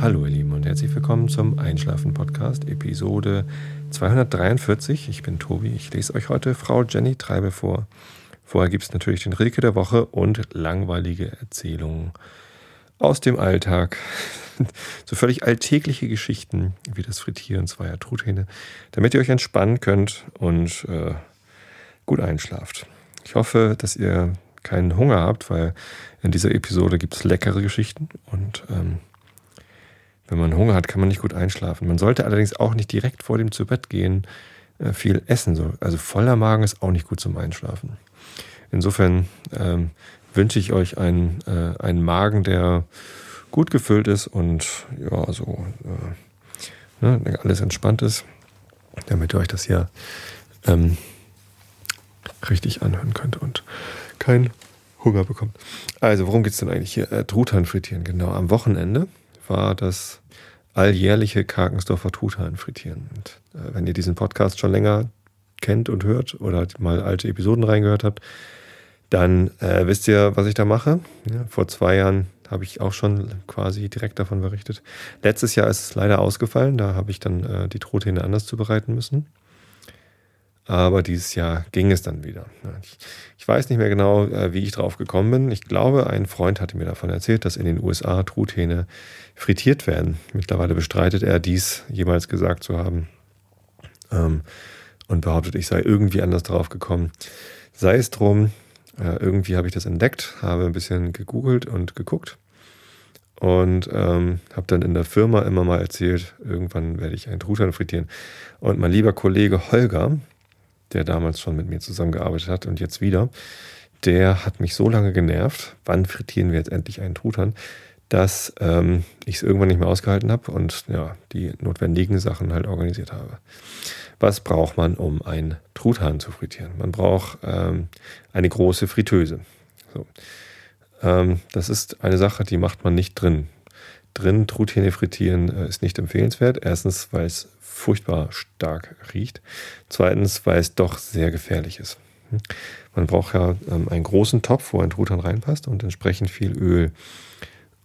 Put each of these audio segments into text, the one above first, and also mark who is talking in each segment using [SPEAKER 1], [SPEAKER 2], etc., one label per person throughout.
[SPEAKER 1] Hallo ihr Lieben und herzlich willkommen zum Einschlafen Podcast Episode 243. Ich bin Tobi, ich lese euch heute Frau Jenny Treibe vor. Vorher gibt es natürlich den Rilke der Woche und langweilige Erzählungen aus dem Alltag. so völlig alltägliche Geschichten wie das Frittieren zweier Truthähne, damit ihr euch entspannen könnt und äh, gut einschlaft. Ich hoffe, dass ihr keinen Hunger habt, weil in dieser Episode gibt es leckere Geschichten und ähm, wenn man Hunger hat, kann man nicht gut einschlafen. Man sollte allerdings auch nicht direkt vor dem zu Bett gehen äh, viel essen. So. Also voller Magen ist auch nicht gut zum Einschlafen. Insofern ähm, wünsche ich euch einen, äh, einen Magen, der gut gefüllt ist und ja, so äh, ne, alles entspannt ist, damit ihr euch das hier ähm, richtig anhören könnt und kein Hunger bekommt. Also, worum geht es denn eigentlich hier? Äh, Truthahn frittieren, genau. Am Wochenende war das alljährliche Karkensdorfer Truthahn frittieren. Und äh, wenn ihr diesen Podcast schon länger kennt und hört oder mal alte Episoden reingehört habt, dann äh, wisst ihr, was ich da mache. Ja, vor zwei Jahren habe ich auch schon quasi direkt davon berichtet. Letztes Jahr ist es leider ausgefallen, da habe ich dann äh, die Truthähne anders zubereiten müssen. Aber dieses Jahr ging es dann wieder. Ich, ich weiß nicht mehr genau, äh, wie ich drauf gekommen bin. Ich glaube, ein Freund hatte mir davon erzählt, dass in den USA Truthähne frittiert werden. Mittlerweile bestreitet er dies jemals gesagt zu haben ähm, und behauptet, ich sei irgendwie anders drauf gekommen. Sei es drum, äh, irgendwie habe ich das entdeckt, habe ein bisschen gegoogelt und geguckt und ähm, habe dann in der Firma immer mal erzählt, irgendwann werde ich einen Truthahn frittieren. Und mein lieber Kollege Holger, der damals schon mit mir zusammengearbeitet hat und jetzt wieder, der hat mich so lange genervt, wann frittieren wir jetzt endlich einen Truthahn, dass ähm, ich es irgendwann nicht mehr ausgehalten habe und ja, die notwendigen Sachen halt organisiert habe. Was braucht man, um einen Truthahn zu frittieren? Man braucht ähm, eine große Fritteuse. So. Ähm, das ist eine Sache, die macht man nicht drin. Drin Truthähne frittieren äh, ist nicht empfehlenswert. Erstens, weil es furchtbar stark riecht. Zweitens, weil es doch sehr gefährlich ist. Man braucht ja ähm, einen großen Topf, wo ein Truthahn reinpasst und entsprechend viel Öl.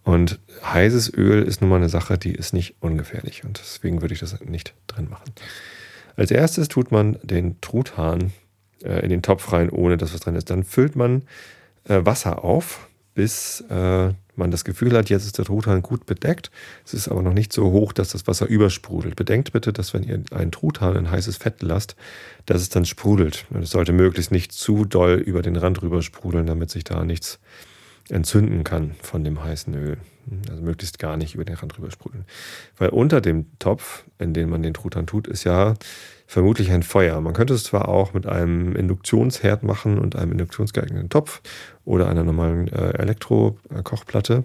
[SPEAKER 1] Und heißes Öl ist nun mal eine Sache, die ist nicht ungefährlich. Und deswegen würde ich das nicht drin machen. Als erstes tut man den Truthahn äh, in den Topf rein, ohne dass was drin ist. Dann füllt man äh, Wasser auf, bis äh, man das Gefühl hat, jetzt ist der Truthahn gut bedeckt. Es ist aber noch nicht so hoch, dass das Wasser übersprudelt. Bedenkt bitte, dass wenn ihr einen Truthahn in heißes Fett lasst, dass es dann sprudelt. Es sollte möglichst nicht zu doll über den Rand rüber sprudeln, damit sich da nichts entzünden kann von dem heißen Öl. Also möglichst gar nicht über den Rand rüber sprudeln. Weil unter dem Topf, in den man den Truthahn tut, ist ja vermutlich ein Feuer. Man könnte es zwar auch mit einem Induktionsherd machen und einem induktionsgeeigneten Topf oder einer normalen äh, Elektrokochplatte.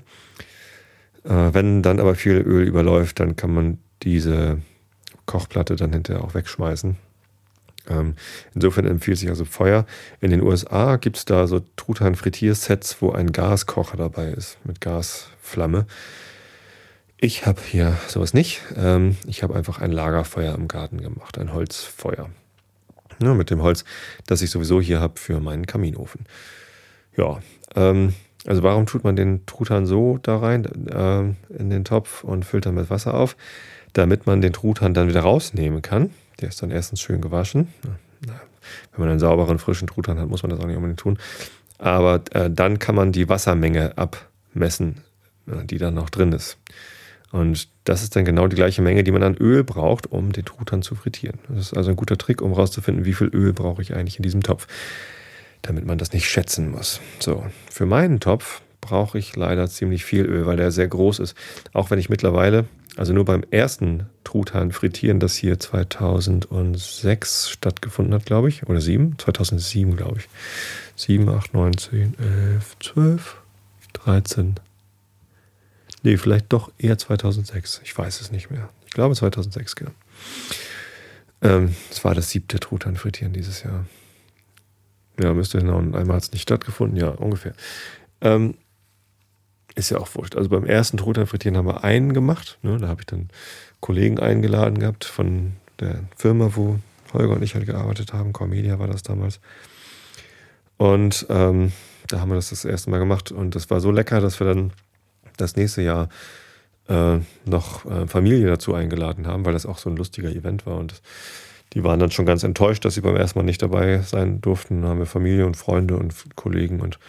[SPEAKER 1] Äh, wenn dann aber viel Öl überläuft, dann kann man diese Kochplatte dann hinterher auch wegschmeißen. Ähm, insofern empfiehlt sich also Feuer. In den USA gibt es da so Truthahn-Frittiersets, wo ein Gaskocher dabei ist mit Gasflamme. Ich habe hier sowas nicht. Ähm, ich habe einfach ein Lagerfeuer im Garten gemacht, ein Holzfeuer. Ja, mit dem Holz, das ich sowieso hier habe für meinen Kaminofen. Ja, ähm, also warum tut man den Truthahn so da rein äh, in den Topf und füllt dann mit Wasser auf? Damit man den Truthahn dann wieder rausnehmen kann. Der ist dann erstens schön gewaschen. Wenn man einen sauberen, frischen Truthahn hat, muss man das auch nicht unbedingt tun. Aber äh, dann kann man die Wassermenge abmessen, äh, die dann noch drin ist. Und das ist dann genau die gleiche Menge, die man an Öl braucht, um den Truthahn zu frittieren. Das ist also ein guter Trick, um herauszufinden, wie viel Öl brauche ich eigentlich in diesem Topf, damit man das nicht schätzen muss. So, für meinen Topf brauche ich leider ziemlich viel Öl, weil der sehr groß ist. Auch wenn ich mittlerweile, also nur beim ersten Truthahn frittieren, das hier 2006 stattgefunden hat, glaube ich, oder 7, 2007, glaube ich. 7, 8, 9, 10, 11, 12, 13, Nee, vielleicht doch eher 2006. Ich weiß es nicht mehr. Ich glaube 2006, genau. Ähm, es war das siebte Truthahn frittieren dieses Jahr. Ja, müsste. Und einmal hat es nicht stattgefunden. Ja, ungefähr. Ähm, ist ja auch wurscht. Also beim ersten Truthahn frittieren haben wir einen gemacht. Ne? Da habe ich dann Kollegen eingeladen gehabt von der Firma, wo Holger und ich halt gearbeitet haben. Cormedia war das damals. Und ähm, da haben wir das das erste Mal gemacht. Und das war so lecker, dass wir dann das nächste Jahr äh, noch äh, Familie dazu eingeladen haben, weil das auch so ein lustiger Event war. Und die waren dann schon ganz enttäuscht, dass sie beim ersten Mal nicht dabei sein durften. Dann haben wir Familie und Freunde und Kollegen und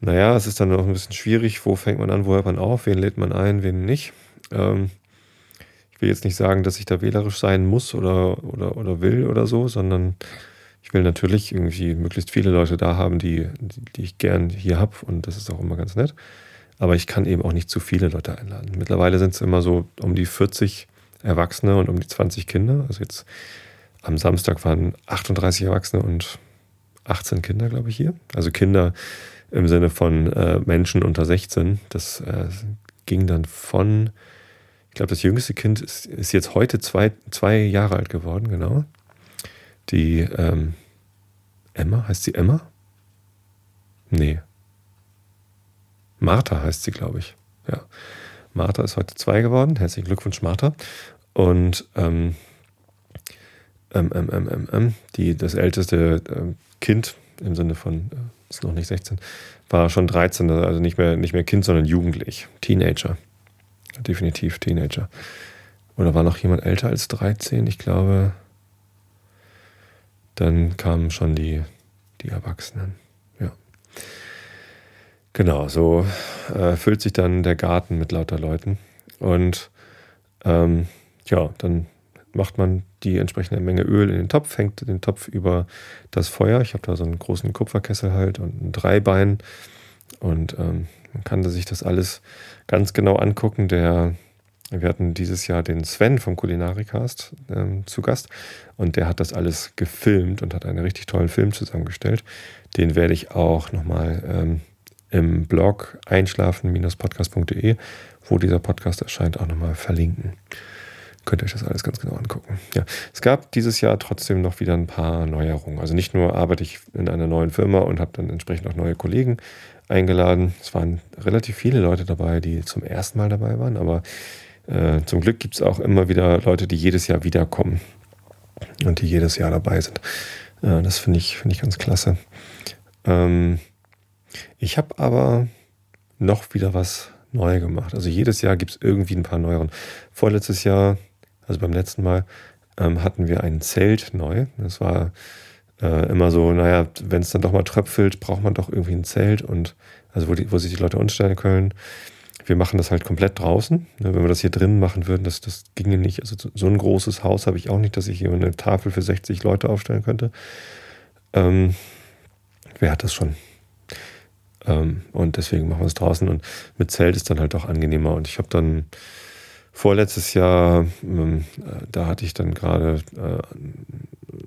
[SPEAKER 1] naja, es ist dann noch ein bisschen schwierig, wo fängt man an, wo hört man auf, wen lädt man ein, wen nicht. Ähm, ich will jetzt nicht sagen, dass ich da wählerisch sein muss oder, oder, oder will oder so, sondern ich will natürlich irgendwie möglichst viele Leute da haben, die, die, die ich gern hier habe und das ist auch immer ganz nett. Aber ich kann eben auch nicht zu viele Leute einladen. Mittlerweile sind es immer so um die 40 Erwachsene und um die 20 Kinder. Also jetzt am Samstag waren 38 Erwachsene und 18 Kinder, glaube ich, hier. Also Kinder im Sinne von äh, Menschen unter 16. Das äh, ging dann von, ich glaube, das jüngste Kind ist, ist, jetzt heute zwei, zwei Jahre alt geworden, genau. Die ähm, Emma, heißt sie Emma? Nee. Martha heißt sie, glaube ich. Ja. Martha ist heute zwei geworden. Herzlichen Glückwunsch, Martha. Und ähm, ähm, ähm, ähm, ähm, ähm die, das älteste Kind im Sinne von, äh, ist noch nicht 16, war schon 13, also nicht mehr, nicht mehr Kind, sondern jugendlich, Teenager. Definitiv Teenager. Oder war noch jemand älter als 13? Ich glaube, dann kamen schon die, die Erwachsenen. Ja. Genau, so äh, füllt sich dann der Garten mit lauter Leuten. Und ähm, ja, dann macht man die entsprechende Menge Öl in den Topf, hängt den Topf über das Feuer. Ich habe da so einen großen Kupferkessel halt und ein Dreibein. Und ähm, man kann sich das alles ganz genau angucken. Der, wir hatten dieses Jahr den Sven vom Kulinarikast ähm, zu Gast und der hat das alles gefilmt und hat einen richtig tollen Film zusammengestellt. Den werde ich auch nochmal ähm, im Blog einschlafen-podcast.de, wo dieser Podcast erscheint, auch nochmal verlinken könnt ihr euch das alles ganz genau angucken. Ja, es gab dieses Jahr trotzdem noch wieder ein paar Neuerungen. Also nicht nur arbeite ich in einer neuen Firma und habe dann entsprechend auch neue Kollegen eingeladen. Es waren relativ viele Leute dabei, die zum ersten Mal dabei waren, aber äh, zum Glück gibt es auch immer wieder Leute, die jedes Jahr wiederkommen und die jedes Jahr dabei sind. Äh, das finde ich, find ich ganz klasse. Ähm, ich habe aber noch wieder was neu gemacht. Also jedes Jahr gibt es irgendwie ein paar neueren. Vorletztes Jahr also beim letzten Mal ähm, hatten wir ein Zelt neu. Das war äh, immer so, naja, wenn es dann doch mal tröpfelt, braucht man doch irgendwie ein Zelt und also wo, die, wo sich die Leute umstellen können. Wir machen das halt komplett draußen. Wenn wir das hier drinnen machen würden, das, das ginge nicht. Also so ein großes Haus habe ich auch nicht, dass ich hier eine Tafel für 60 Leute aufstellen könnte. Ähm, wer hat das schon? Ähm, und deswegen machen wir es draußen. Und mit Zelt ist dann halt auch angenehmer. Und ich habe dann vorletztes Jahr, ähm, da hatte ich dann gerade äh,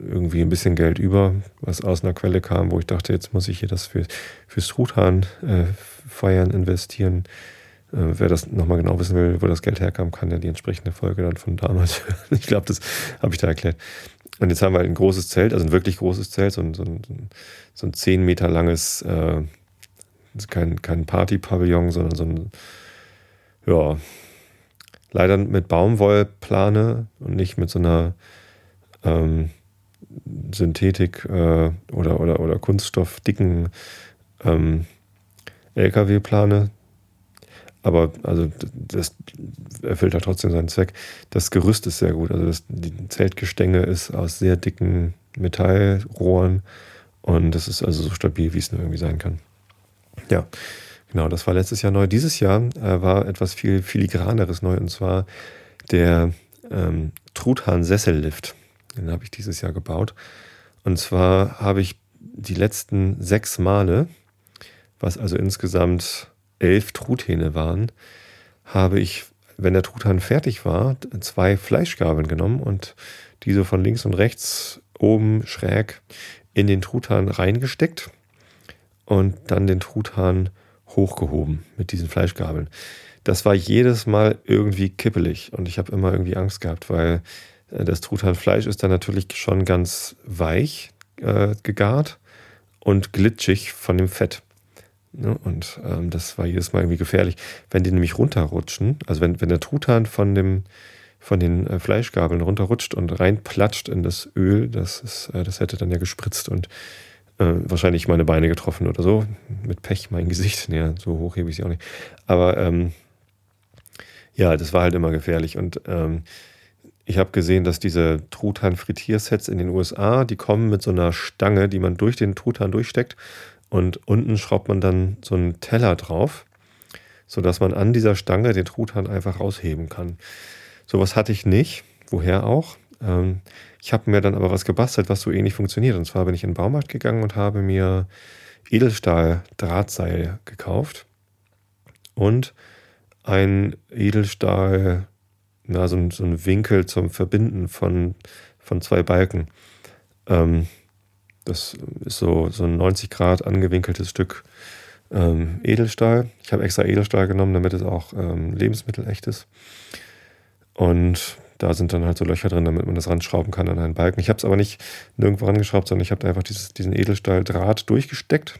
[SPEAKER 1] irgendwie ein bisschen Geld über, was aus einer Quelle kam, wo ich dachte, jetzt muss ich hier das für, fürs Truthahn äh, feiern investieren. Äh, wer das nochmal genau wissen will, wo das Geld herkam, kann ja die entsprechende Folge dann von damals. ich glaube, das habe ich da erklärt. Und jetzt haben wir ein großes Zelt, also ein wirklich großes Zelt, so ein, so ein, so ein 10 Meter langes, äh, kein, kein Party-Pavillon, sondern so ein, ja, leider mit Baumwollplane und nicht mit so einer ähm, Synthetik äh, oder, oder, oder Kunststoffdicken ähm, LKW-Plane. Aber also das erfüllt halt trotzdem seinen Zweck. Das Gerüst ist sehr gut. Also das, die Zeltgestänge ist aus sehr dicken Metallrohren und das ist also so stabil, wie es nur irgendwie sein kann. Ja, Genau, das war letztes Jahr neu. Dieses Jahr äh, war etwas viel filigraneres neu und zwar der ähm, Truthahn-Sessellift. Den habe ich dieses Jahr gebaut. Und zwar habe ich die letzten sechs Male, was also insgesamt elf Truthähne waren, habe ich, wenn der Truthahn fertig war, zwei Fleischgabeln genommen und diese von links und rechts oben schräg in den Truthahn reingesteckt und dann den Truthahn hochgehoben mit diesen Fleischgabeln. Das war jedes Mal irgendwie kippelig und ich habe immer irgendwie Angst gehabt, weil äh, das Truthahnfleisch ist dann natürlich schon ganz weich äh, gegart und glitschig von dem Fett. Ne? Und ähm, das war jedes Mal irgendwie gefährlich. Wenn die nämlich runterrutschen, also wenn, wenn der Truthahn von, dem, von den äh, Fleischgabeln runterrutscht und reinplatscht in das Öl, das, ist, äh, das hätte dann ja gespritzt und äh, wahrscheinlich meine Beine getroffen oder so. Mit Pech mein Gesicht. Ja, so hoch hebe ich sie auch nicht. Aber ähm, ja, das war halt immer gefährlich. Und ähm, ich habe gesehen, dass diese Truthahn-Frittiersets in den USA, die kommen mit so einer Stange, die man durch den Truthahn durchsteckt und unten schraubt man dann so einen Teller drauf, sodass man an dieser Stange den Truthahn einfach rausheben kann. Sowas hatte ich nicht, woher auch. Ähm, ich habe mir dann aber was gebastelt, was so ähnlich funktioniert. Und zwar bin ich in den Baumarkt gegangen und habe mir Edelstahl-Drahtseil gekauft und ein Edelstahl na, so, ein, so ein Winkel zum Verbinden von, von zwei Balken. Ähm, das ist so, so ein 90 Grad angewinkeltes Stück ähm, Edelstahl. Ich habe extra Edelstahl genommen, damit es auch ähm, lebensmittelecht ist. Und da sind dann halt so Löcher drin, damit man das ranschrauben kann an einen Balken. Ich habe es aber nicht nirgendwo rangeschraubt, sondern ich habe einfach dieses, diesen Edelstahldraht durchgesteckt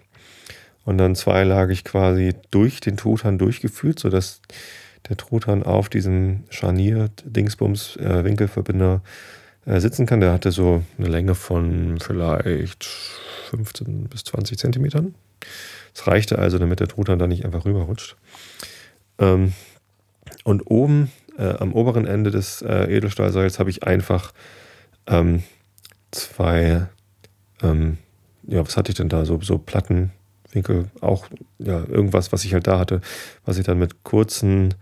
[SPEAKER 1] und dann zweilagig quasi durch den Truthahn durchgeführt, sodass der Truthahn auf diesem Scharnier-Dingsbums-Winkelverbinder äh, äh, sitzen kann. Der hatte so eine Länge von vielleicht 15 bis 20 Zentimetern. Das reichte also, damit der Truthahn da nicht einfach rüberrutscht. Ähm, und oben äh, am oberen Ende des äh, Edelstahlseils habe ich einfach ähm, zwei, ähm, ja, was hatte ich denn da? So, so Plattenwinkel, auch ja, irgendwas, was ich halt da hatte, was ich dann mit kurzen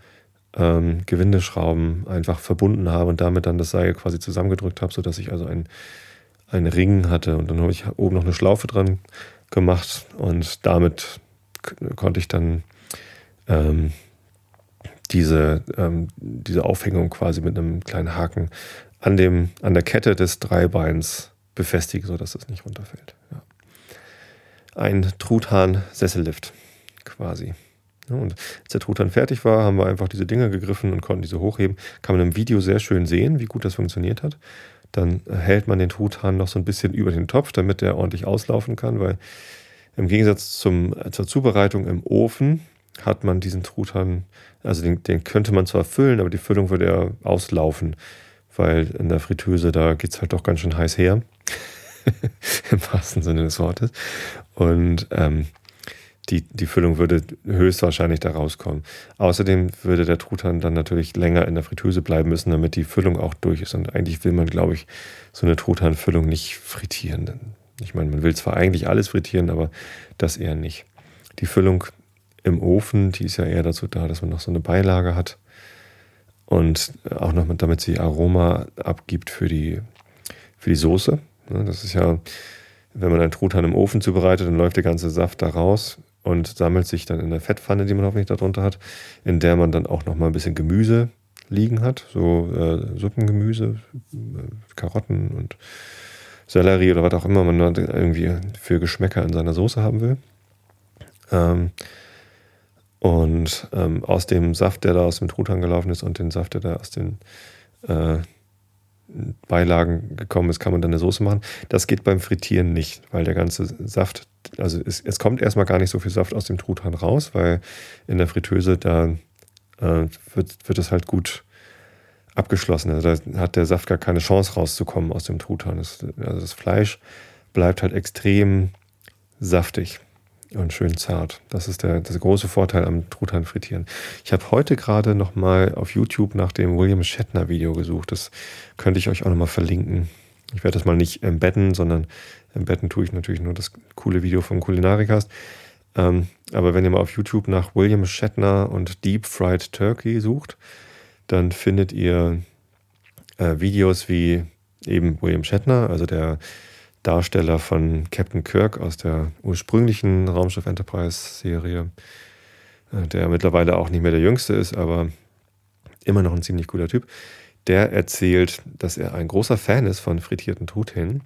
[SPEAKER 1] ähm, Gewindeschrauben einfach verbunden habe und damit dann das Seil quasi zusammengedrückt habe, sodass ich also einen, einen Ring hatte. Und dann habe ich oben noch eine Schlaufe dran gemacht und damit konnte ich dann ähm, diese, ähm, diese Aufhängung quasi mit einem kleinen Haken an, dem, an der Kette des Dreibeins befestigen, sodass es nicht runterfällt. Ja. Ein Truthahn-Sessellift quasi. Und als der Truthahn fertig war, haben wir einfach diese Dinger gegriffen und konnten diese hochheben. Kann man im Video sehr schön sehen, wie gut das funktioniert hat. Dann hält man den Truthahn noch so ein bisschen über den Topf, damit der ordentlich auslaufen kann, weil im Gegensatz zum, zur Zubereitung im Ofen hat man diesen Truthahn, also den, den könnte man zwar füllen, aber die Füllung würde ja auslaufen, weil in der Fritteuse, da geht es halt doch ganz schön heiß her. Im wahrsten Sinne des Wortes. Und ähm, die, die Füllung würde höchstwahrscheinlich da rauskommen. Außerdem würde der Truthahn dann natürlich länger in der Fritteuse bleiben müssen, damit die Füllung auch durch ist. Und eigentlich will man, glaube ich, so eine Truthahnfüllung nicht frittieren. Ich meine, man will zwar eigentlich alles frittieren, aber das eher nicht. Die Füllung im Ofen, die ist ja eher dazu da, dass man noch so eine Beilage hat. Und auch noch mit, damit sie Aroma abgibt für die, für die Soße. Das ist ja, wenn man einen Truthahn im Ofen zubereitet, dann läuft der ganze Saft da raus und sammelt sich dann in der Fettpfanne, die man hoffentlich darunter hat, in der man dann auch noch mal ein bisschen Gemüse liegen hat, so äh, Suppengemüse, äh, Karotten und Sellerie oder was auch immer man irgendwie für Geschmäcker in seiner Soße haben will. Ähm, und ähm, aus dem Saft, der da aus dem Truthahn gelaufen ist und den Saft, der da aus den äh, Beilagen gekommen ist, kann man dann eine Soße machen. Das geht beim Frittieren nicht, weil der ganze Saft, also es, es kommt erstmal gar nicht so viel Saft aus dem Truthahn raus, weil in der Fritteuse da äh, wird, wird es halt gut abgeschlossen. Also da hat der Saft gar keine Chance rauszukommen aus dem Truthahn. Das, also das Fleisch bleibt halt extrem saftig und schön zart. Das ist der, der große Vorteil am Truthahn frittieren. Ich habe heute gerade noch mal auf YouTube nach dem William Shatner Video gesucht. Das könnte ich euch auch noch mal verlinken. Ich werde das mal nicht embedden, sondern embedden tue ich natürlich nur das coole Video vom Kulinarikast. Ähm, aber wenn ihr mal auf YouTube nach William Shatner und Deep Fried Turkey sucht, dann findet ihr äh, Videos wie eben William Shatner, also der Darsteller von Captain Kirk aus der ursprünglichen Raumschiff Enterprise-Serie, äh, der mittlerweile auch nicht mehr der Jüngste ist, aber immer noch ein ziemlich cooler Typ. Der erzählt, dass er ein großer Fan ist von frittierten Truthähnen.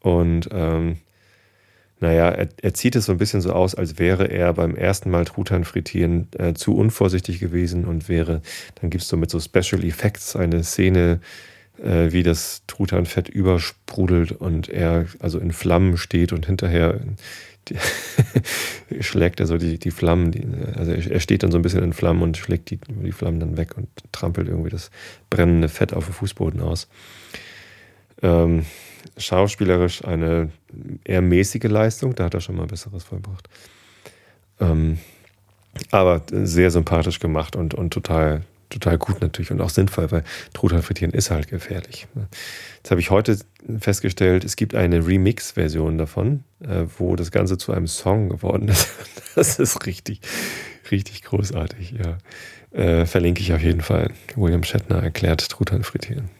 [SPEAKER 1] Und ähm, naja, er, er, zieht es so ein bisschen so aus, als wäre er beim ersten Mal Truthahn frittieren äh, zu unvorsichtig gewesen und wäre, dann gibt es so mit so Special Effects eine Szene, äh, wie das Truthahnfett übersprudelt und er also in Flammen steht und hinterher die, schlägt er so die, die Flammen, die, also er steht dann so ein bisschen in Flammen und schlägt die, die Flammen dann weg und trampelt irgendwie das brennende Fett auf dem Fußboden aus. Ähm, schauspielerisch eine eher mäßige Leistung, da hat er schon mal Besseres vollbracht. Ähm, aber sehr sympathisch gemacht und, und total total gut natürlich und auch sinnvoll, weil Truthahn frittieren ist halt gefährlich. Jetzt habe ich heute festgestellt, es gibt eine Remix-Version davon, äh, wo das Ganze zu einem Song geworden ist. Das ist richtig, richtig großartig, ja. Äh, verlinke ich auf jeden Fall. William Shatner erklärt Truthahn frittieren.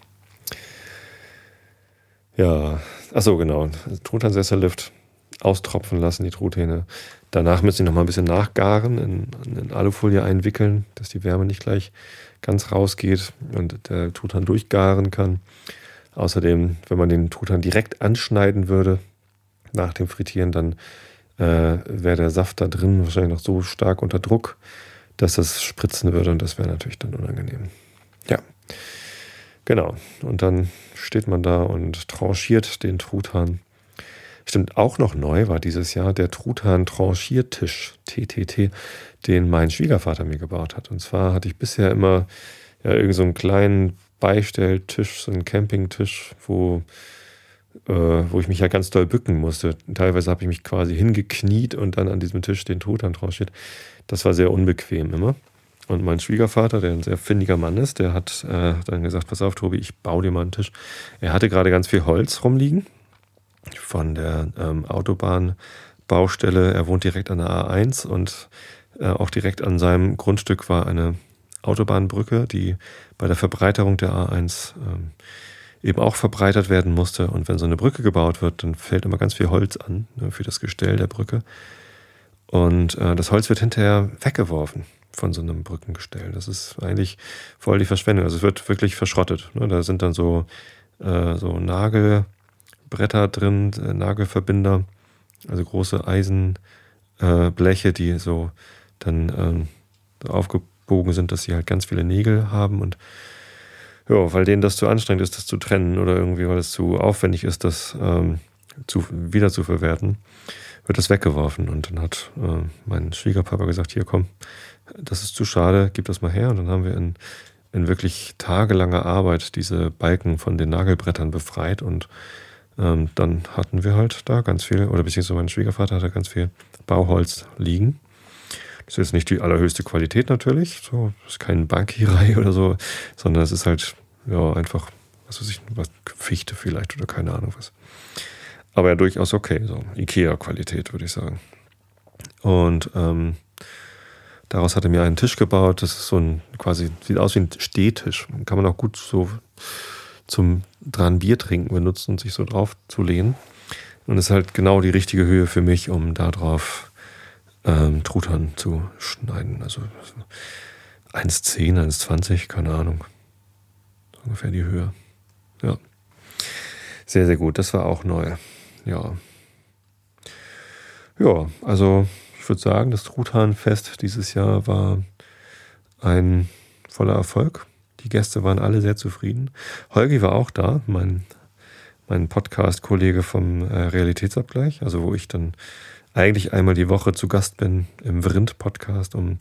[SPEAKER 1] Ja, achso, genau. Truthahn-Sessellift austropfen lassen, die Truthähne. Danach müssen sie noch mal ein bisschen nachgaren, in, in Alufolie einwickeln, dass die Wärme nicht gleich ganz rausgeht und der Truthahn durchgaren kann. Außerdem, wenn man den Truthahn direkt anschneiden würde nach dem Frittieren, dann äh, wäre der Saft da drin wahrscheinlich noch so stark unter Druck, dass das spritzen würde und das wäre natürlich dann unangenehm. Ja, genau. Und dann steht man da und tranchiert den Truthahn Stimmt, auch noch neu war dieses Jahr der Truthahn-Tranchiertisch, TTT, den mein Schwiegervater mir gebaut hat. Und zwar hatte ich bisher immer ja, irgend so einen kleinen Beistelltisch, so einen Campingtisch, wo, äh, wo ich mich ja ganz doll bücken musste. Teilweise habe ich mich quasi hingekniet und dann an diesem Tisch den Truthahn tranchiert. Das war sehr unbequem immer. Und mein Schwiegervater, der ein sehr findiger Mann ist, der hat äh, dann gesagt, pass auf, Tobi, ich baue dir mal einen Tisch. Er hatte gerade ganz viel Holz rumliegen von der ähm, Autobahnbaustelle. Er wohnt direkt an der A1 und äh, auch direkt an seinem Grundstück war eine Autobahnbrücke, die bei der Verbreiterung der A1 ähm, eben auch verbreitert werden musste. Und wenn so eine Brücke gebaut wird, dann fällt immer ganz viel Holz an ne, für das Gestell der Brücke. Und äh, das Holz wird hinterher weggeworfen von so einem Brückengestell. Das ist eigentlich voll die Verschwendung. Also es wird wirklich verschrottet. Ne? Da sind dann so, äh, so Nagel, Bretter drin, äh, Nagelverbinder, also große Eisenbleche, äh, die so dann ähm, aufgebogen sind, dass sie halt ganz viele Nägel haben und ja, weil denen das zu anstrengend ist, das zu trennen oder irgendwie, weil es zu aufwendig ist, das ähm, zu, wieder zu verwerten, wird das weggeworfen. Und dann hat äh, mein Schwiegerpapa gesagt, hier komm, das ist zu schade, gib das mal her. Und dann haben wir in, in wirklich tagelanger Arbeit diese Balken von den Nagelbrettern befreit und ähm, dann hatten wir halt da ganz viel, oder beziehungsweise mein Schwiegervater hatte ganz viel Bauholz liegen. Das ist jetzt nicht die allerhöchste Qualität natürlich, so, das ist kein Bankierei oder so, sondern es ist halt, ja, einfach, was weiß ich, was, Fichte vielleicht oder keine Ahnung was. Aber ja, durchaus okay, so Ikea-Qualität, würde ich sagen. Und ähm, daraus hat er mir einen Tisch gebaut, das ist so ein, quasi, sieht aus wie ein Stehtisch. Kann man auch gut so zum dran Bier trinken benutzen und sich so drauf zu lehnen. Und ist halt genau die richtige Höhe für mich, um da drauf ähm, Truthahn zu schneiden. Also 1,10, 1,20, keine Ahnung. Ungefähr die Höhe. Ja. Sehr, sehr gut. Das war auch neu. Ja. Ja, also ich würde sagen, das Truthahnfest dieses Jahr war ein voller Erfolg. Die Gäste waren alle sehr zufrieden. Holgi war auch da, mein, mein Podcast-Kollege vom äh, Realitätsabgleich, also wo ich dann eigentlich einmal die Woche zu Gast bin im Vrind-Podcast, um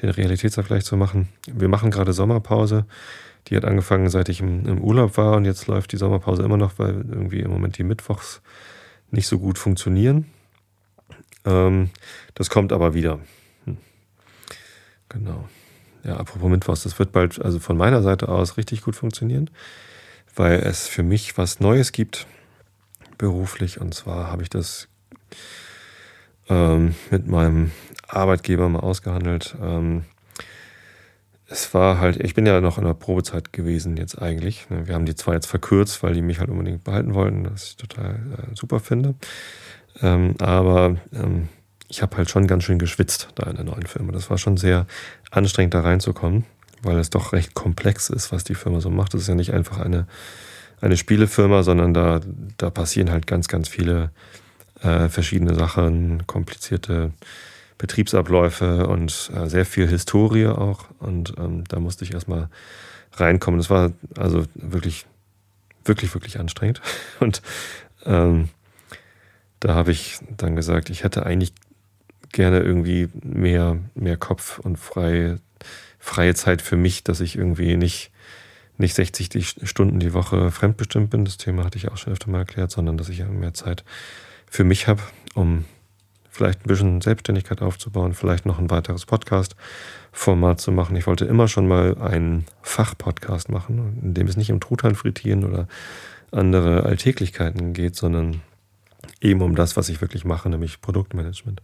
[SPEAKER 1] den Realitätsabgleich zu machen. Wir machen gerade Sommerpause. Die hat angefangen, seit ich im, im, Urlaub war und jetzt läuft die Sommerpause immer noch, weil irgendwie im Moment die Mittwochs nicht so gut funktionieren. Ähm, das kommt aber wieder. Hm. Genau. Ja, apropos Mittwochs, das wird bald also von meiner Seite aus richtig gut funktionieren, weil es für mich was Neues gibt beruflich. Und zwar habe ich das ähm, mit meinem Arbeitgeber mal ausgehandelt. Ähm, es war halt, ich bin ja noch in der Probezeit gewesen jetzt eigentlich. Ne. Wir haben die zwar jetzt verkürzt, weil die mich halt unbedingt behalten wollten, was ich total äh, super finde. Ähm, aber ähm, ich habe halt schon ganz schön geschwitzt da in der neuen Firma. Das war schon sehr anstrengend da reinzukommen, weil es doch recht komplex ist, was die Firma so macht. Es ist ja nicht einfach eine, eine Spielefirma, sondern da, da passieren halt ganz, ganz viele äh, verschiedene Sachen, komplizierte Betriebsabläufe und äh, sehr viel Historie auch. Und ähm, da musste ich erstmal reinkommen. Das war also wirklich, wirklich, wirklich anstrengend. Und ähm, da habe ich dann gesagt, ich hätte eigentlich gerne irgendwie mehr, mehr Kopf und freie, freie Zeit für mich, dass ich irgendwie nicht, nicht 60 Stunden die Woche fremdbestimmt bin. Das Thema hatte ich auch schon öfter mal erklärt, sondern dass ich mehr Zeit für mich habe, um vielleicht ein bisschen Selbstständigkeit aufzubauen, vielleicht noch ein weiteres Podcast-Format zu machen. Ich wollte immer schon mal einen Fachpodcast machen, in dem es nicht um Truthahn frittieren oder andere Alltäglichkeiten geht, sondern eben um das, was ich wirklich mache, nämlich Produktmanagement.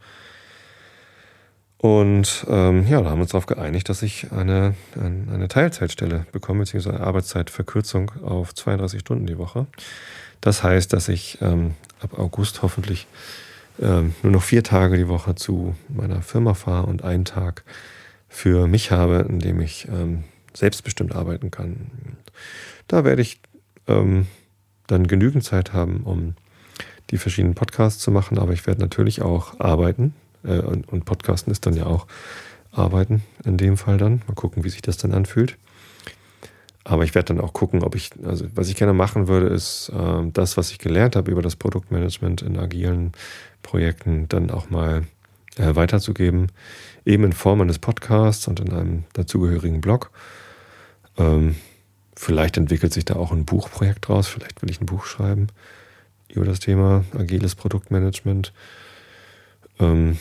[SPEAKER 1] Und ähm, ja, da haben wir uns darauf geeinigt, dass ich eine, eine, Teilzeitstelle bekomme, beziehungsweise eine Arbeitszeitverkürzung auf 32 Stunden die Woche. Das heißt, dass ich ähm, ab August hoffentlich ähm, nur noch vier Tage die Woche zu meiner Firma fahre und einen Tag für mich habe, in dem ich ähm, selbstbestimmt arbeiten kann. Da werde ich ähm, dann genügend Zeit haben, um die verschiedenen Podcasts zu machen, aber ich werde natürlich auch arbeiten äh, und, und Podcasten ist dann ja auch Arbeiten in dem Fall dann. Mal gucken, wie sich das dann anfühlt. Aber ich werde dann auch gucken, ob ich, also was ich gerne machen würde, ist äh, das, was ich gelernt habe über das Produktmanagement in agilen Projekten, dann auch mal äh, weiterzugeben, eben in Form eines Podcasts und in einem dazugehörigen Blog. Ähm, vielleicht entwickelt sich da auch ein Buchprojekt draus, vielleicht will ich ein Buch schreiben über das Thema agiles Produktmanagement. Ähm,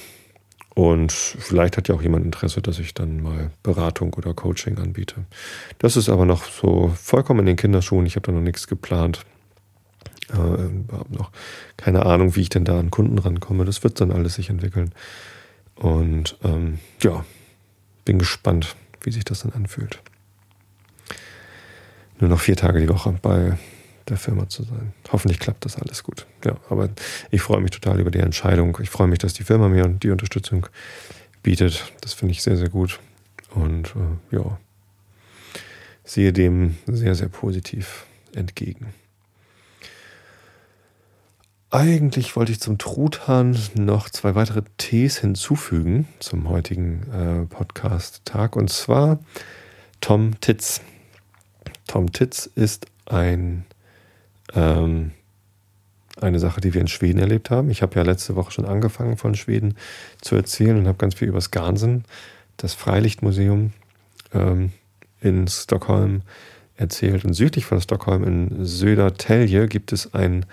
[SPEAKER 1] und vielleicht hat ja auch jemand Interesse, dass ich dann mal Beratung oder Coaching anbiete. Das ist aber noch so vollkommen in den Kinderschuhen. Ich habe da noch nichts geplant. Äh, habe noch keine Ahnung, wie ich denn da an Kunden rankomme. Das wird dann alles sich entwickeln. Und ähm, ja, bin gespannt, wie sich das dann anfühlt. Nur noch vier Tage die Woche bei der Firma zu sein. Hoffentlich klappt das alles gut. Ja, aber ich freue mich total über die Entscheidung. Ich freue mich, dass die Firma mir die Unterstützung bietet. Das finde ich sehr, sehr gut. Und äh, ja, sehe dem sehr, sehr positiv entgegen. Eigentlich wollte ich zum Truthahn noch zwei weitere Tees hinzufügen zum heutigen äh, Podcast-Tag. Und zwar Tom Titz. Tom Titz ist ein ähm, eine Sache, die wir in Schweden erlebt haben. Ich habe ja letzte Woche schon angefangen von Schweden zu erzählen und habe ganz viel über Skansen, das Freilichtmuseum ähm, in Stockholm erzählt. Und südlich von Stockholm in Södertälje gibt es ein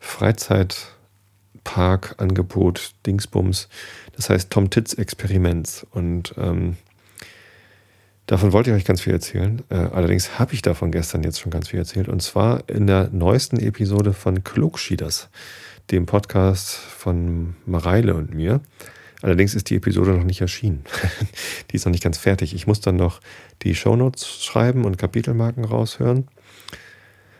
[SPEAKER 1] Freizeitparkangebot Dingsbums. Das heißt Tom Titz Experiments. Und ähm, Davon wollte ich euch ganz viel erzählen. Äh, allerdings habe ich davon gestern jetzt schon ganz viel erzählt. Und zwar in der neuesten Episode von Klugschieders, dem Podcast von Mareile und mir. Allerdings ist die Episode noch nicht erschienen. die ist noch nicht ganz fertig. Ich muss dann noch die Shownotes schreiben und Kapitelmarken raushören.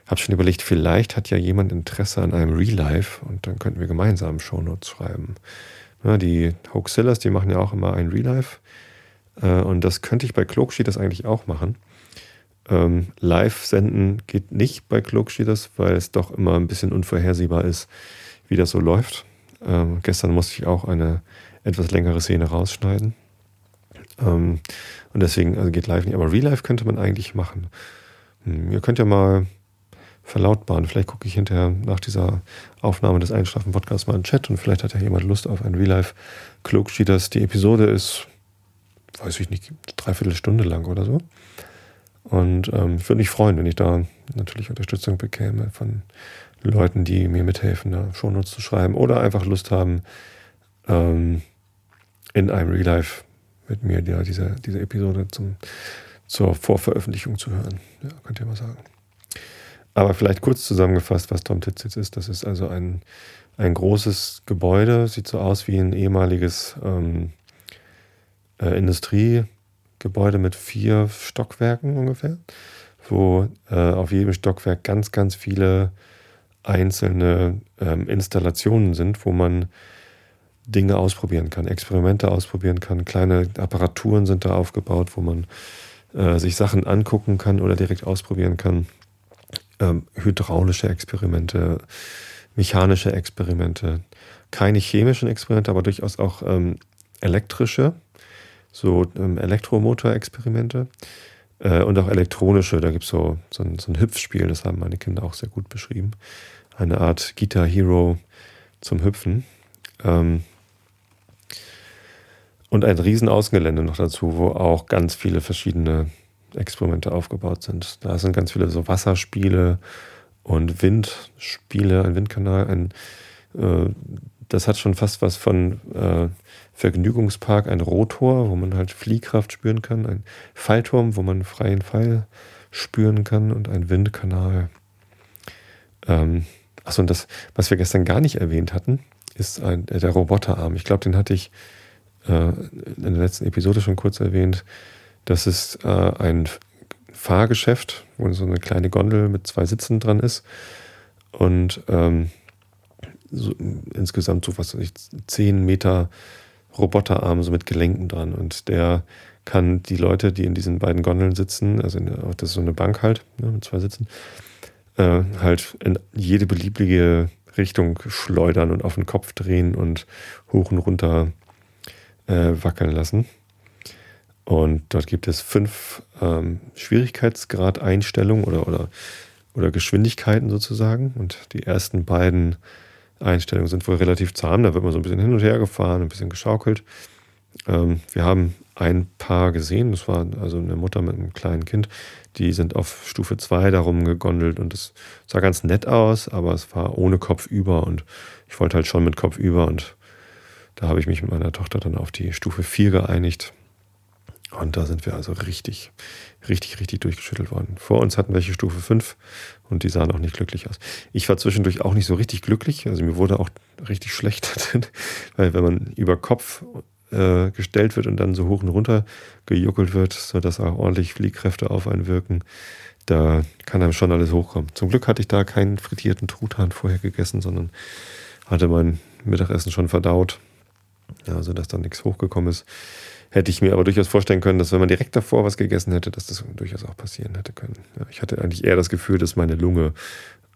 [SPEAKER 1] Hab schon überlegt, vielleicht hat ja jemand Interesse an einem Relive und dann könnten wir gemeinsam Shownotes schreiben. Die Hoaxillas, die machen ja auch immer ein Relive. Äh, und das könnte ich bei Cloaksheet eigentlich auch machen. Ähm, live senden geht nicht bei Cloaksheeters, weil es doch immer ein bisschen unvorhersehbar ist, wie das so läuft. Ähm, gestern musste ich auch eine etwas längere Szene rausschneiden. Ähm, und deswegen also geht live nicht. Aber Real Life könnte man eigentlich machen. Hm, ihr könnt ja mal verlautbaren. Vielleicht gucke ich hinterher nach dieser Aufnahme des Einschlafen-Podcasts mal in den Chat und vielleicht hat ja jemand Lust auf ein Real Life Cloaksheeters. Die Episode ist weiß ich nicht, dreiviertel Stunde lang oder so. Und ähm, ich würde mich freuen, wenn ich da natürlich Unterstützung bekäme von Leuten, die mir mithelfen, da Shownotes zu schreiben oder einfach Lust haben, ähm, in einem Real Life mit mir ja, diese, diese Episode zum, zur Vorveröffentlichung zu hören. Ja, könnt ihr mal sagen. Aber vielleicht kurz zusammengefasst, was Tom Titz jetzt ist. Das ist also ein, ein großes Gebäude, sieht so aus wie ein ehemaliges ähm, äh, Industriegebäude mit vier Stockwerken ungefähr, wo äh, auf jedem Stockwerk ganz, ganz viele einzelne ähm, Installationen sind, wo man Dinge ausprobieren kann, Experimente ausprobieren kann, kleine Apparaturen sind da aufgebaut, wo man äh, sich Sachen angucken kann oder direkt ausprobieren kann. Ähm, hydraulische Experimente, mechanische Experimente, keine chemischen Experimente, aber durchaus auch ähm, elektrische so ähm, Elektromotor-Experimente äh, und auch elektronische. Da gibt es so, so, ein, so ein Hüpfspiel, das haben meine Kinder auch sehr gut beschrieben. Eine Art Guitar Hero zum Hüpfen. Ähm, und ein riesen Außengelände noch dazu, wo auch ganz viele verschiedene Experimente aufgebaut sind. Da sind ganz viele so Wasserspiele und Windspiele, ein Windkanal, ein äh, das hat schon fast was von äh, Vergnügungspark, ein Rotor, wo man halt Fliehkraft spüren kann, ein Fallturm, wo man freien Fall spüren kann und ein Windkanal. Ähm, achso, und das, was wir gestern gar nicht erwähnt hatten, ist ein, äh, der Roboterarm. Ich glaube, den hatte ich äh, in der letzten Episode schon kurz erwähnt. Das ist äh, ein Fahrgeschäft, wo so eine kleine Gondel mit zwei Sitzen dran ist. Und ähm, so, insgesamt so was ich, 10 Meter Roboterarm so mit Gelenken dran. Und der kann die Leute, die in diesen beiden Gondeln sitzen, also in, das ist so eine Bank halt, ne, mit zwei Sitzen, äh, halt in jede beliebige Richtung schleudern und auf den Kopf drehen und hoch und runter äh, wackeln lassen. Und dort gibt es fünf ähm, Schwierigkeitsgrad-Einstellungen oder, oder, oder Geschwindigkeiten sozusagen. Und die ersten beiden Einstellungen sind wohl relativ zahm. Da wird man so ein bisschen hin und her gefahren, ein bisschen geschaukelt. Ähm, wir haben ein Paar gesehen, das war also eine Mutter mit einem kleinen Kind, die sind auf Stufe 2 darum gegondelt und es sah ganz nett aus, aber es war ohne Kopf über und ich wollte halt schon mit Kopf über und da habe ich mich mit meiner Tochter dann auf die Stufe 4 geeinigt. Und da sind wir also richtig, richtig, richtig durchgeschüttelt worden. Vor uns hatten welche Stufe 5 und die sahen auch nicht glücklich aus. Ich war zwischendurch auch nicht so richtig glücklich. Also mir wurde auch richtig schlecht, weil wenn man über Kopf äh, gestellt wird und dann so hoch und runter gejuckelt wird, sodass auch ordentlich Fliehkräfte auf einen wirken, da kann einem schon alles hochkommen. Zum Glück hatte ich da keinen frittierten Truthahn vorher gegessen, sondern hatte mein Mittagessen schon verdaut, ja, sodass da nichts hochgekommen ist. Hätte ich mir aber durchaus vorstellen können, dass wenn man direkt davor was gegessen hätte, dass das durchaus auch passieren hätte können. Ja, ich hatte eigentlich eher das Gefühl, dass meine Lunge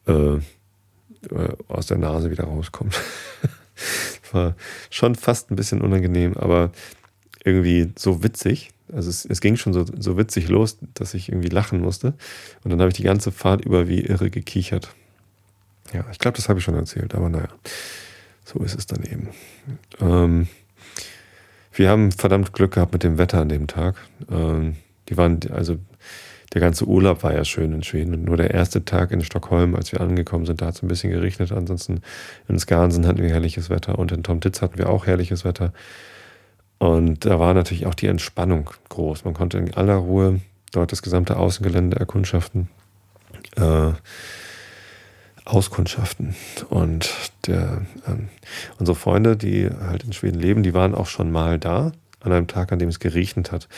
[SPEAKER 1] äh, äh aus der Nase wieder rauskommt. War schon fast ein bisschen unangenehm, aber irgendwie so witzig. Also es, es ging schon so, so witzig los, dass ich irgendwie lachen musste. Und dann habe ich die ganze Fahrt über wie irre gekichert. Ja, ich glaube, das habe ich schon erzählt, aber naja, so ist es dann eben. Ähm, wir haben verdammt Glück gehabt mit dem Wetter an dem Tag. Ähm, die waren, also der ganze Urlaub war ja schön in Schweden. Und nur der erste Tag in Stockholm, als wir angekommen sind, da hat es ein bisschen geregnet. Ansonsten in Skansen hatten wir herrliches Wetter und in Tom Titz hatten wir auch herrliches Wetter. Und da war natürlich auch die Entspannung groß. Man konnte in aller Ruhe dort das gesamte Außengelände erkundschaften. Äh, auskundschaften. Und der, ähm, unsere Freunde, die halt in Schweden leben, die waren auch schon mal da, an einem Tag, an dem es geregnet hat.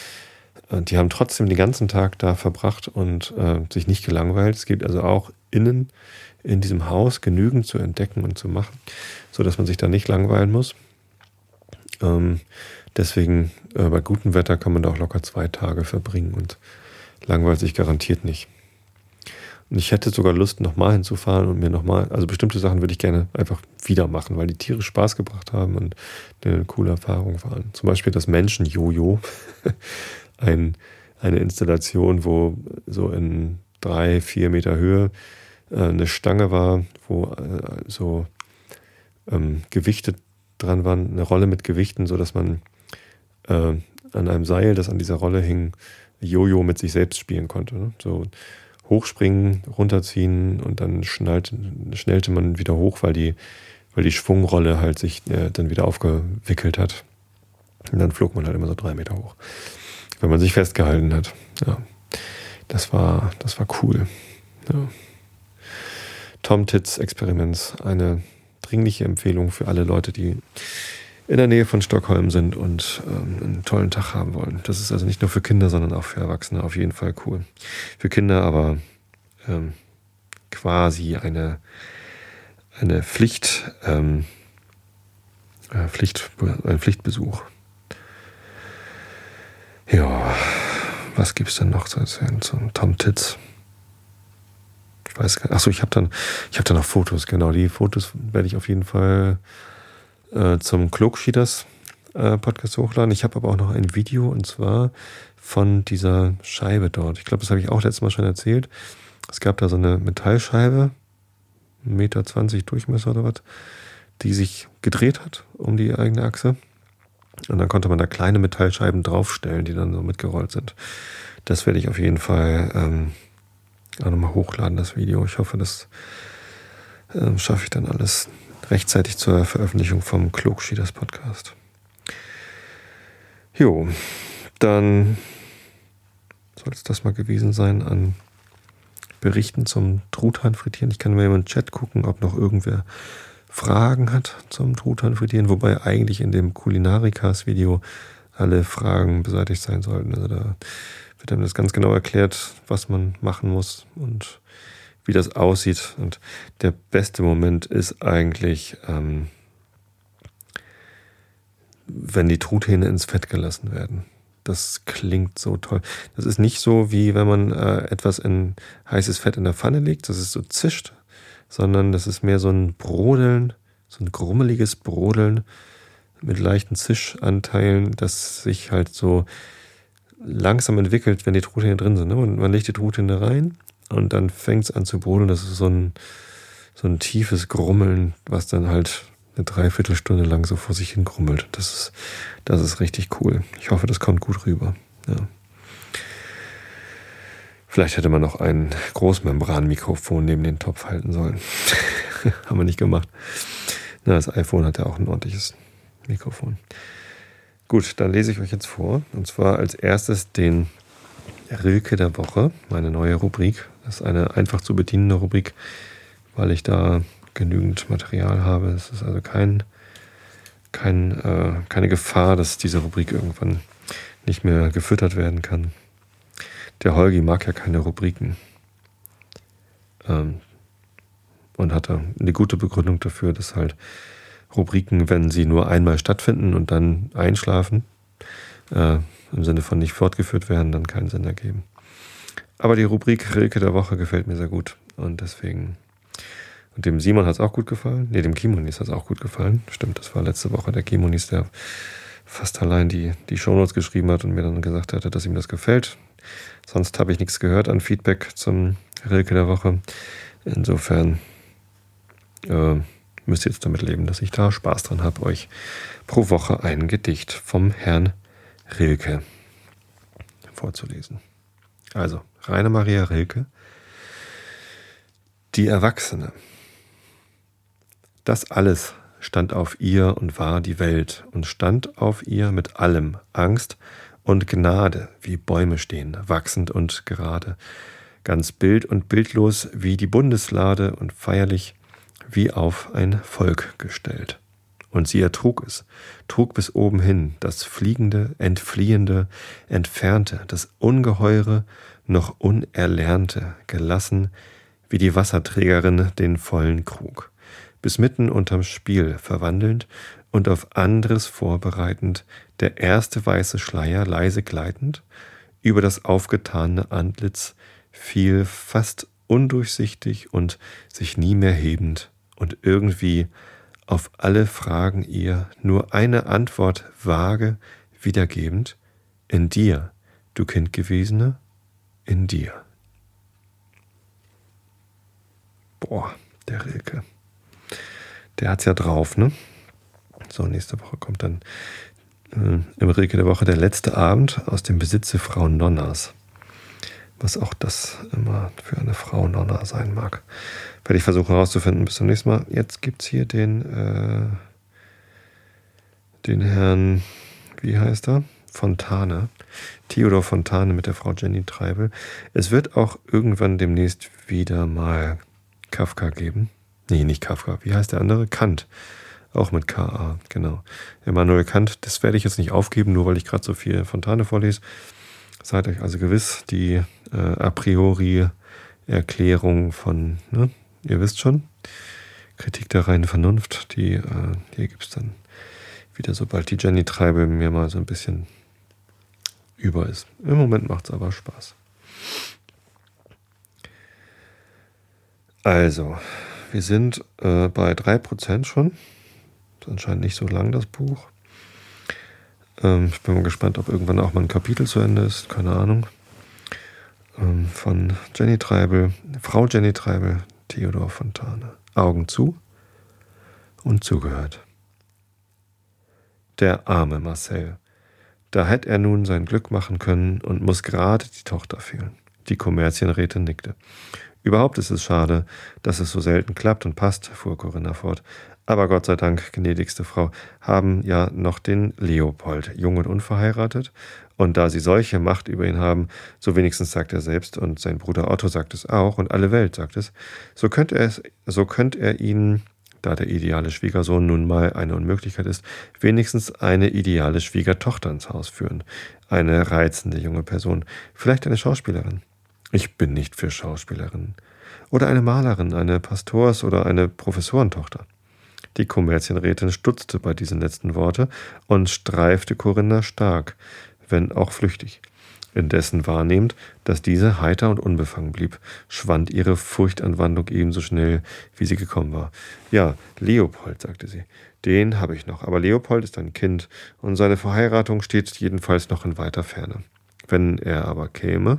[SPEAKER 1] Und die haben trotzdem den ganzen Tag da verbracht und äh, sich nicht gelangweilt. Es gibt also auch innen in diesem Haus genügend zu entdecken und zu machen, sodass man sich da nicht langweilen muss. Ähm, deswegen äh, bei gutem Wetter kann man da auch locker zwei Tage verbringen und langweilt sich garantiert nicht. Und ich hätte sogar Lust, nochmal hinzufahren und mir nochmal, also bestimmte Sachen würde ich gerne einfach wieder machen, weil die Tiere Spaß gebracht haben und eine coole Erfahrung waren. Zum Beispiel das Menschen-Jojo. Ein, eine Installation, wo so in drei, vier Meter Höhe äh, eine Stange war, wo äh, so ähm, Gewichte dran waren, eine Rolle mit Gewichten, sodass man äh, an einem Seil, das an dieser Rolle hing, Jojo mit sich selbst spielen konnte. Ne? So hochspringen, runterziehen und dann schnallte, schnellte man wieder hoch, weil die, weil die Schwungrolle halt sich äh, dann wieder aufgewickelt hat. Und dann flog man halt immer so drei Meter hoch. Wenn man sich festgehalten hat. Ja. Das war, das war cool. Ja. Tom Tits Experiments, eine dringliche Empfehlung für alle Leute, die in der Nähe von Stockholm sind und ähm, einen tollen Tag haben wollen. Das ist also nicht nur für Kinder, sondern auch für Erwachsene auf jeden Fall cool. Für Kinder aber ähm, quasi eine, eine Pflicht, ähm, äh, Pflicht, ein Pflichtbesuch. Ja, was gibt's denn noch zu erzählen zum Tom Titz? Ich weiß gar nicht. Achso, ich habe dann, habe dann noch Fotos, genau. Die Fotos werde ich auf jeden Fall äh, zum Klogschieders äh, Podcast hochladen. Ich habe aber auch noch ein Video und zwar von dieser Scheibe dort. Ich glaube, das habe ich auch letztes Mal schon erzählt. Es gab da so eine Metallscheibe, 1,20 Meter Durchmesser oder was, die sich gedreht hat um die eigene Achse. Und dann konnte man da kleine Metallscheiben draufstellen, die dann so mitgerollt sind. Das werde ich auf jeden Fall ähm, auch nochmal hochladen, das Video. Ich hoffe, das äh, schaffe ich dann alles rechtzeitig zur Veröffentlichung vom Klugschieders Podcast. Jo, dann soll es das mal gewesen sein an Berichten zum Truthahn frittieren. Ich kann mal im Chat gucken, ob noch irgendwer Fragen hat zum Truthahn frittieren, wobei eigentlich in dem Kulinarikas-Video alle Fragen beseitigt sein sollten. Also da wird einem das ganz genau erklärt, was man machen muss und wie das aussieht. Und der beste Moment ist eigentlich, ähm, wenn die Truthähne ins Fett gelassen werden. Das klingt so toll. Das ist nicht so, wie wenn man äh, etwas in heißes Fett in der Pfanne legt, dass es so zischt, sondern das ist mehr so ein Brodeln, so ein grummeliges Brodeln mit leichten Zischanteilen, das sich halt so langsam entwickelt, wenn die Truthähne drin sind. Ne? Man legt die Truthähne rein und dann fängt es an zu brodeln. Das ist so ein, so ein tiefes Grummeln, was dann halt eine Dreiviertelstunde lang so vor sich hin grummelt. Das ist, das ist richtig cool. Ich hoffe, das kommt gut rüber. Ja. Vielleicht hätte man noch ein Großmembranmikrofon neben den Topf halten sollen. Haben wir nicht gemacht. Na, das iPhone hat ja auch ein ordentliches Mikrofon. Gut, dann lese ich euch jetzt vor. Und zwar als erstes den Rilke der Woche, meine neue Rubrik. Das ist eine einfach zu bedienende Rubrik, weil ich da genügend Material habe. Es ist also kein, kein, äh, keine Gefahr, dass diese Rubrik irgendwann nicht mehr gefüttert werden kann. Der Holgi mag ja keine Rubriken. Ähm, und hatte eine gute Begründung dafür, dass halt Rubriken, wenn sie nur einmal stattfinden und dann einschlafen, äh, im Sinne von nicht fortgeführt werden, dann keinen Sinn ergeben. Aber die Rubrik Rilke der Woche gefällt mir sehr gut und deswegen und dem Simon hat es auch gut gefallen. Ne, dem Kimonis hat es auch gut gefallen. Stimmt, das war letzte Woche der Kimonis, der fast allein die, die Shownotes geschrieben hat und mir dann gesagt hatte, dass ihm das gefällt. Sonst habe ich nichts gehört an Feedback zum Rilke der Woche. Insofern äh, müsst ihr jetzt damit leben, dass ich da Spaß dran habe, euch pro Woche ein Gedicht vom Herrn Rilke vorzulesen. Also, Rainer Maria Rilke, die Erwachsene. Das alles stand auf ihr und war die Welt und stand auf ihr mit allem Angst und Gnade, wie Bäume stehen, wachsend und gerade, ganz bild und bildlos wie die Bundeslade und feierlich wie auf ein Volk gestellt. Und sie ertrug es, trug bis oben hin das Fliegende, Entfliehende, Entfernte, das Ungeheure, noch Unerlernte, gelassen wie die Wasserträgerin den vollen Krug bis mitten unterm Spiel verwandelnd und auf anderes vorbereitend, der erste weiße Schleier leise gleitend, über das aufgetane Antlitz fiel fast undurchsichtig und sich nie mehr hebend und irgendwie auf alle Fragen ihr nur eine Antwort vage wiedergebend, in dir, du Kind gewesene, in dir. Boah, der Rilke der hat es ja drauf, ne? So, nächste Woche kommt dann äh, im Rilke der Woche der letzte Abend aus dem Besitze Frau Nonnas. Was auch das immer für eine Frau Nonna sein mag. Werde ich versuchen herauszufinden. Bis zum nächsten Mal. Jetzt gibt es hier den, äh, den Herrn, wie heißt er? Fontane. Theodor Fontane mit der Frau Jenny Treibel. Es wird auch irgendwann demnächst wieder mal Kafka geben. Nee, nicht Kafka. Wie heißt der andere? Kant. Auch mit K.A., genau. Immanuel Kant, das werde ich jetzt nicht aufgeben, nur weil ich gerade so viel Fontane vorlese. Seid euch also gewiss, die äh, a priori Erklärung von, ne, ihr wisst schon, Kritik der reinen Vernunft, die, äh, die gibt es dann wieder, sobald die Jenny Treibe mir mal so ein bisschen über ist. Im Moment macht es aber Spaß. Also, wir sind äh, bei 3% schon. Ist anscheinend nicht so lang, das Buch. Ähm, ich bin mal gespannt, ob irgendwann auch mal ein Kapitel zu Ende ist. Keine Ahnung. Ähm, von Jenny Treibel, Frau Jenny Treibel, Theodor Fontane. Augen zu und zugehört. Der arme Marcel. Da hätte er nun sein Glück machen können und muss gerade die Tochter fehlen. Die Kommerzienrätin nickte. Überhaupt ist es schade, dass es so selten klappt und passt, fuhr Corinna fort. Aber Gott sei Dank, gnädigste Frau, haben ja noch den Leopold, jung und unverheiratet. Und da sie solche Macht über ihn haben, so wenigstens sagt er selbst und sein Bruder Otto sagt es auch und alle Welt sagt es, so könnte er, so könnte er ihnen, da der ideale Schwiegersohn nun mal eine Unmöglichkeit ist, wenigstens eine ideale Schwiegertochter ins Haus führen. Eine reizende junge Person, vielleicht eine Schauspielerin. Ich bin nicht für Schauspielerinnen. Oder eine Malerin, eine Pastors- oder eine Professorentochter. Die Kommerzienrätin stutzte bei diesen letzten Worte und streifte Corinna stark, wenn auch flüchtig. Indessen wahrnehmend, dass diese heiter und unbefangen blieb, schwand ihre Furchtanwandlung ebenso schnell, wie sie gekommen war. Ja, Leopold, sagte sie, den habe ich noch, aber Leopold ist ein Kind, und seine Verheiratung steht jedenfalls noch in weiter Ferne. Wenn er aber käme,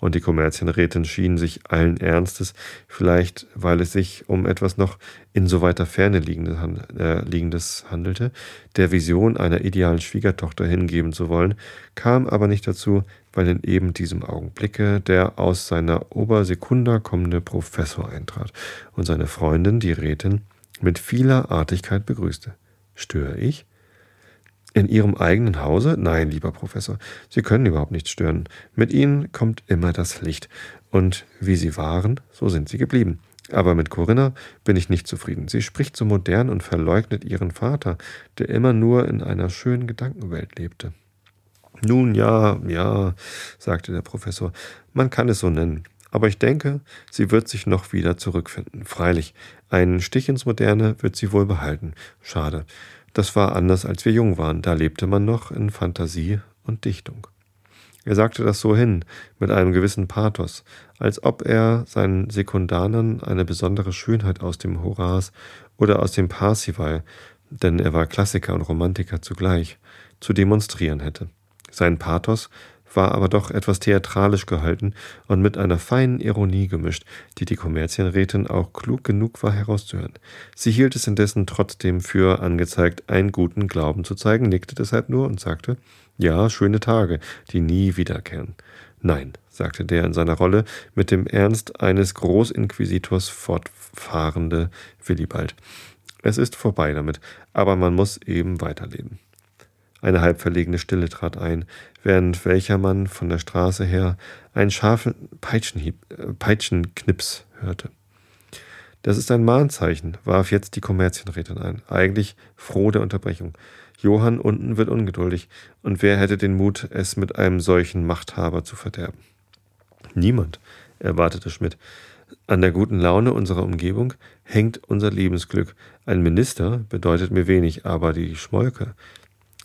[SPEAKER 1] und die Kommerzienrätin schien sich allen Ernstes, vielleicht weil es sich um etwas noch in so weiter Ferne äh, liegendes handelte, der Vision einer idealen Schwiegertochter hingeben zu wollen, kam aber nicht dazu, weil in eben diesem Augenblicke der aus seiner Obersekunda kommende Professor eintrat und seine Freundin, die Rätin, mit vieler Artigkeit begrüßte. Störe ich? In Ihrem eigenen Hause? Nein, lieber Professor, Sie können überhaupt nicht stören. Mit Ihnen kommt immer das Licht. Und wie Sie waren, so sind Sie geblieben. Aber mit Corinna bin ich nicht zufrieden. Sie spricht so modern und verleugnet ihren Vater, der immer nur in einer schönen Gedankenwelt lebte. Nun ja, ja, sagte der Professor, man kann es so nennen. Aber ich denke, sie wird sich noch wieder zurückfinden. Freilich, einen Stich ins Moderne wird sie wohl behalten. Schade. Das war anders, als wir jung waren. Da lebte man noch in Fantasie und Dichtung. Er sagte das so hin, mit einem gewissen Pathos, als ob er seinen Sekundanern eine besondere Schönheit aus dem Horaz oder aus dem Parsival, denn er war Klassiker und Romantiker zugleich, zu demonstrieren hätte. Sein Pathos war aber doch etwas theatralisch gehalten und mit einer feinen Ironie gemischt, die die Kommerzienrätin auch klug genug war herauszuhören. Sie hielt es indessen trotzdem für angezeigt, einen guten Glauben zu zeigen, nickte deshalb nur und sagte, ja, schöne Tage, die nie wiederkehren. Nein, sagte der in seiner Rolle mit dem Ernst eines Großinquisitors fortfahrende Willibald. Es ist vorbei damit, aber man muss eben weiterleben. Eine halbverlegene Stille trat ein, während welcher man von der Straße her einen scharfen Peitschenhieb, äh, Peitschenknips hörte. Das ist ein Mahnzeichen, warf jetzt die Kommerzienrätin ein, eigentlich froh der Unterbrechung. Johann unten wird ungeduldig, und wer hätte den Mut, es mit einem solchen Machthaber zu verderben? Niemand, erwartete Schmidt. An der guten Laune unserer Umgebung hängt unser Lebensglück. Ein Minister bedeutet mir wenig, aber die Schmolke,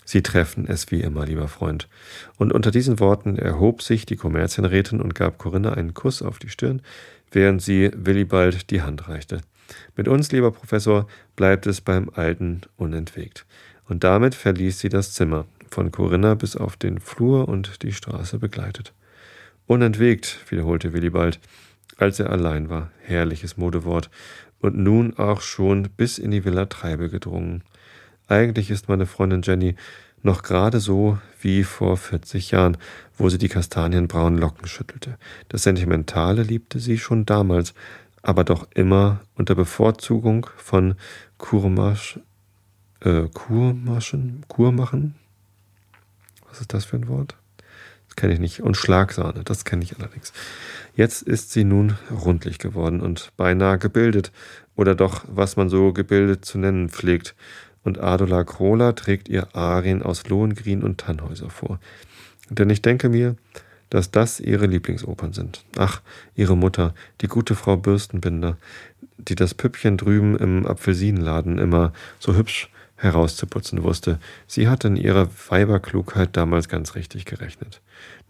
[SPEAKER 1] Sie treffen es wie immer, lieber Freund. Und unter diesen Worten erhob sich die Kommerzienrätin und gab Corinna einen Kuss auf die Stirn, während sie Willibald die Hand reichte. Mit uns, lieber Professor, bleibt es beim Alten unentwegt. Und damit verließ sie das Zimmer, von Corinna bis auf den Flur und die Straße begleitet. Unentwegt, wiederholte Willibald, als er allein war. Herrliches Modewort. Und nun auch schon bis in die Villa Treibe gedrungen. Eigentlich ist meine Freundin Jenny noch gerade so wie vor 40 Jahren, wo sie die kastanienbraunen Locken schüttelte. Das Sentimentale liebte sie schon damals, aber doch immer unter Bevorzugung von Kurmasch, äh, Kurmaschen, Kurmachen? Was ist das für ein Wort? Das kenne ich nicht. Und Schlagsahne, das kenne ich allerdings. Jetzt ist sie nun rundlich geworden und beinahe gebildet, oder doch, was man so gebildet zu nennen pflegt und Adola Krola trägt ihr Arien aus Lohengrin und Tannhäuser vor. Denn ich denke mir, dass das ihre Lieblingsopern sind. Ach, ihre Mutter, die gute Frau Bürstenbinder, die das Püppchen drüben im Apfelsinenladen immer so hübsch herauszuputzen wusste. Sie hatte in ihrer Weiberklugheit damals ganz richtig gerechnet.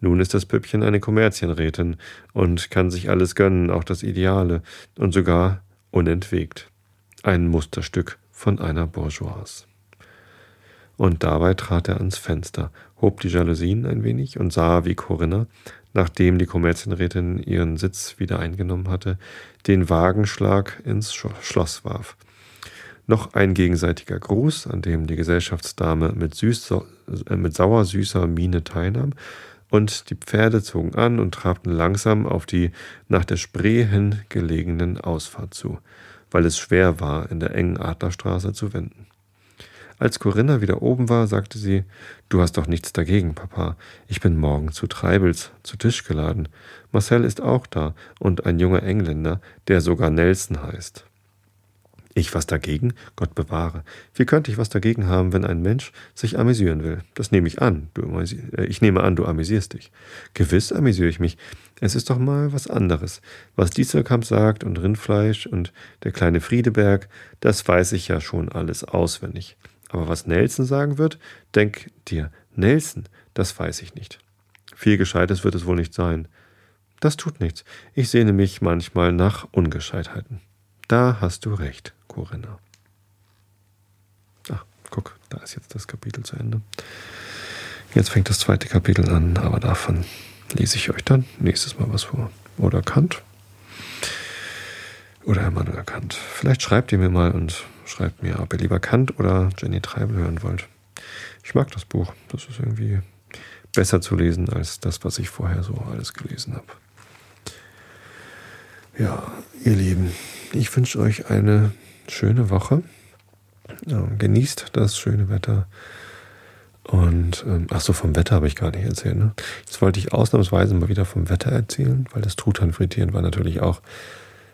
[SPEAKER 1] Nun ist das Püppchen eine Kommerzienrätin und kann sich alles gönnen, auch das Ideale, und sogar unentwegt. Ein Musterstück von einer Bourgeoise. Und dabei trat er ans Fenster, hob die Jalousien ein wenig und sah, wie Corinna, nachdem die Kommerzienrätin ihren Sitz wieder eingenommen hatte, den Wagenschlag ins Schloss warf. Noch ein gegenseitiger Gruß, an dem die Gesellschaftsdame mit, süß, äh, mit sauersüßer Miene teilnahm, und die Pferde zogen an und trabten langsam auf die nach der Spree hin gelegenen Ausfahrt zu. Weil es schwer war, in der engen Adlerstraße zu wenden. Als Corinna wieder oben war, sagte sie, Du hast doch nichts dagegen, Papa. Ich bin morgen zu Treibels, zu Tisch geladen. Marcel ist auch da und ein junger Engländer, der sogar Nelson heißt. Ich was dagegen? Gott bewahre. Wie könnte ich was dagegen haben, wenn ein Mensch sich amüsieren will? Das nehme ich an. Du, äh, ich nehme an, du amüsierst dich. Gewiss amüsiere ich mich. Es ist doch mal was anderes. Was Dieselkamp sagt und Rindfleisch und der kleine Friedeberg, das weiß ich ja schon alles auswendig. Aber was Nelson sagen wird, denk dir, Nelson, das weiß ich nicht. Viel Gescheites wird es wohl nicht sein. Das tut nichts. Ich sehne mich manchmal nach Ungescheitheiten. Da hast du recht, Corinna. Ach, guck, da ist jetzt das Kapitel zu Ende. Jetzt fängt das zweite Kapitel an, aber davon lese ich euch dann nächstes Mal was vor. Oder Kant. Oder Immanuel Kant. Vielleicht schreibt ihr mir mal und schreibt mir, ob ihr lieber Kant oder Jenny Treibel hören wollt. Ich mag das Buch. Das ist irgendwie besser zu lesen als das, was ich vorher so alles gelesen habe. Ja, ihr Lieben, ich wünsche euch eine schöne Woche. Genießt das schöne Wetter. Und ähm, ach so, vom Wetter habe ich gar nicht erzählt. Ne? Jetzt wollte ich ausnahmsweise mal wieder vom Wetter erzählen, weil das Truthahn-Frittieren war natürlich auch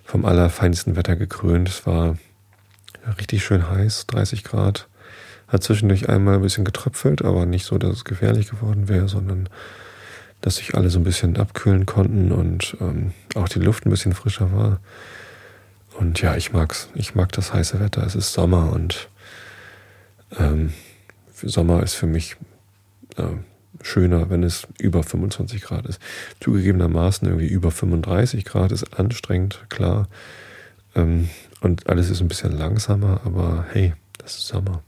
[SPEAKER 1] vom allerfeinsten Wetter gekrönt. Es war richtig schön heiß, 30 Grad. Hat zwischendurch einmal ein bisschen getröpfelt, aber nicht so, dass es gefährlich geworden wäre, sondern dass sich alle so ein bisschen abkühlen konnten und ähm, auch die Luft ein bisschen frischer war. Und ja, ich mag's. Ich mag das heiße Wetter. Es ist Sommer und ähm, Sommer ist für mich äh, schöner, wenn es über 25 Grad ist. Zugegebenermaßen irgendwie über 35 Grad ist anstrengend, klar. Ähm, und alles ist ein bisschen langsamer, aber hey, das ist Sommer.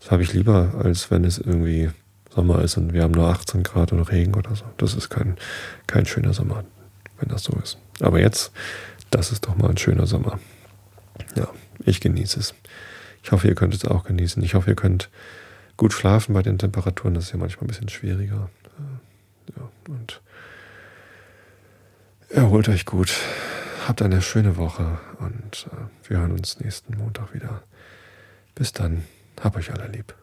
[SPEAKER 1] Das habe ich lieber, als wenn es irgendwie Sommer ist und wir haben nur 18 Grad und Regen oder so. Das ist kein, kein schöner Sommer, wenn das so ist. Aber jetzt das ist doch mal ein schöner Sommer. Ja, ich genieße es. Ich hoffe, ihr könnt es auch genießen. Ich hoffe, ihr könnt gut schlafen bei den Temperaturen. Das ist ja manchmal ein bisschen schwieriger. Ja, und erholt euch gut. Habt eine schöne Woche und äh, wir hören uns nächsten Montag wieder. Bis dann. Hab euch alle lieb.